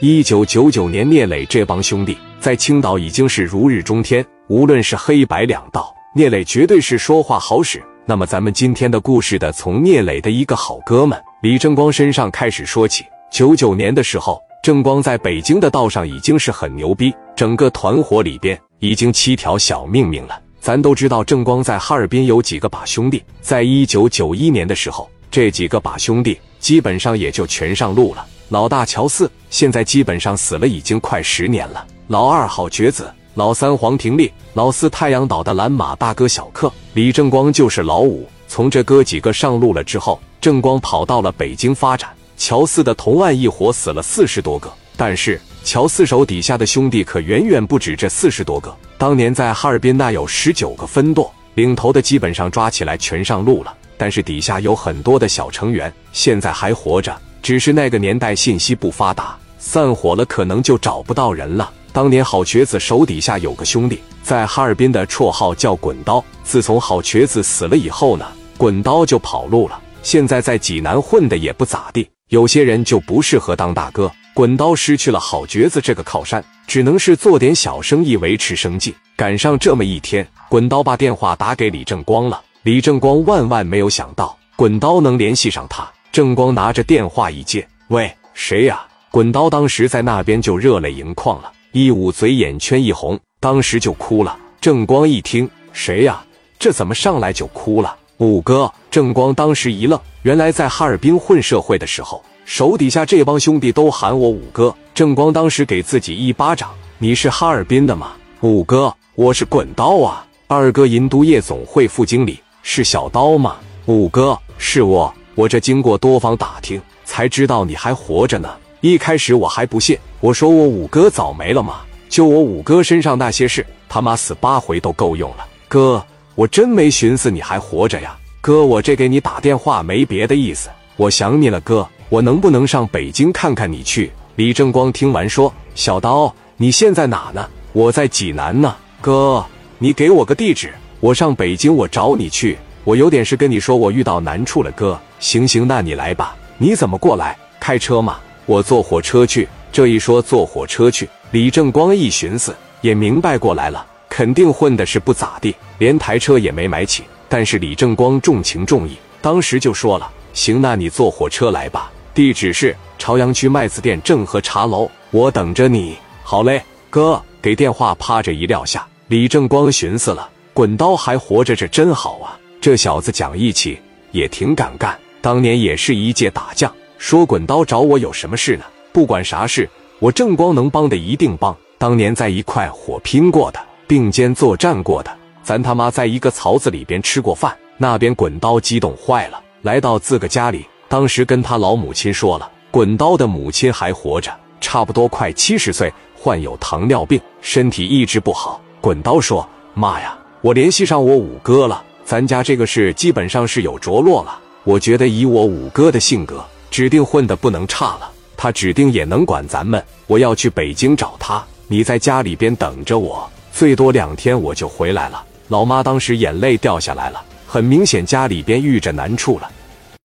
一九九九年，聂磊这帮兄弟在青岛已经是如日中天，无论是黑白两道，聂磊绝对是说话好使。那么，咱们今天的故事的从聂磊的一个好哥们李正光身上开始说起。九九年的时候，正光在北京的道上已经是很牛逼，整个团伙里边已经七条小命命了。咱都知道，正光在哈尔滨有几个把兄弟，在一九九一年的时候，这几个把兄弟基本上也就全上路了。老大乔四现在基本上死了，已经快十年了。老二郝觉子，老三黄廷立，老四太阳岛的蓝马大哥小克，李正光就是老五。从这哥几个上路了之后，正光跑到了北京发展。乔四的同案一伙死了四十多个，但是乔四手底下的兄弟可远远不止这四十多个。当年在哈尔滨那有十九个分舵，领头的基本上抓起来全上路了，但是底下有很多的小成员，现在还活着。只是那个年代信息不发达，散伙了可能就找不到人了。当年郝瘸子手底下有个兄弟，在哈尔滨的绰号叫滚刀。自从郝瘸子死了以后呢，滚刀就跑路了。现在在济南混的也不咋地，有些人就不适合当大哥。滚刀失去了郝瘸子这个靠山，只能是做点小生意维持生计。赶上这么一天，滚刀把电话打给李正光了。李正光万万没有想到，滚刀能联系上他。正光拿着电话一接，喂，谁呀？滚刀当时在那边就热泪盈眶了，一捂嘴，眼圈一红，当时就哭了。正光一听，谁呀？这怎么上来就哭了？五哥，正光当时一愣，原来在哈尔滨混社会的时候，手底下这帮兄弟都喊我五哥。正光当时给自己一巴掌，你是哈尔滨的吗？五哥，我是滚刀啊。二哥，银都夜总会副经理是小刀吗？五哥，是我。我这经过多方打听，才知道你还活着呢。一开始我还不信，我说我五哥早没了吗？就我五哥身上那些事，他妈死八回都够用了。哥，我真没寻思你还活着呀。哥，我这给你打电话没别的意思，我想你了。哥，我能不能上北京看看你去？李正光听完说：“小刀，你现在哪呢？我在济南呢。哥，你给我个地址，我上北京我找你去。我有点事跟你说，我遇到难处了。哥。”行行，那你来吧。你怎么过来？开车吗？我坐火车去。这一说坐火车去，李正光一寻思，也明白过来了，肯定混的是不咋地，连台车也没买起。但是李正光重情重义，当时就说了：“行，那你坐火车来吧。地址是朝阳区麦子店正和茶楼，我等着你。”好嘞，哥，给电话趴着一撂下。李正光寻思了：滚刀还活着，这真好啊！这小子讲义气，也挺敢干。当年也是一介打将，说滚刀找我有什么事呢？不管啥事，我正光能帮的一定帮。当年在一块火拼过的，并肩作战过的，咱他妈在一个槽子里边吃过饭。那边滚刀激动坏了，来到自个家里，当时跟他老母亲说了，滚刀的母亲还活着，差不多快七十岁，患有糖尿病，身体一直不好。滚刀说：“妈呀，我联系上我五哥了，咱家这个事基本上是有着落了。”我觉得以我五哥的性格，指定混的不能差了。他指定也能管咱们。我要去北京找他，你在家里边等着我，最多两天我就回来了。老妈当时眼泪掉下来了，很明显家里边遇着难处了。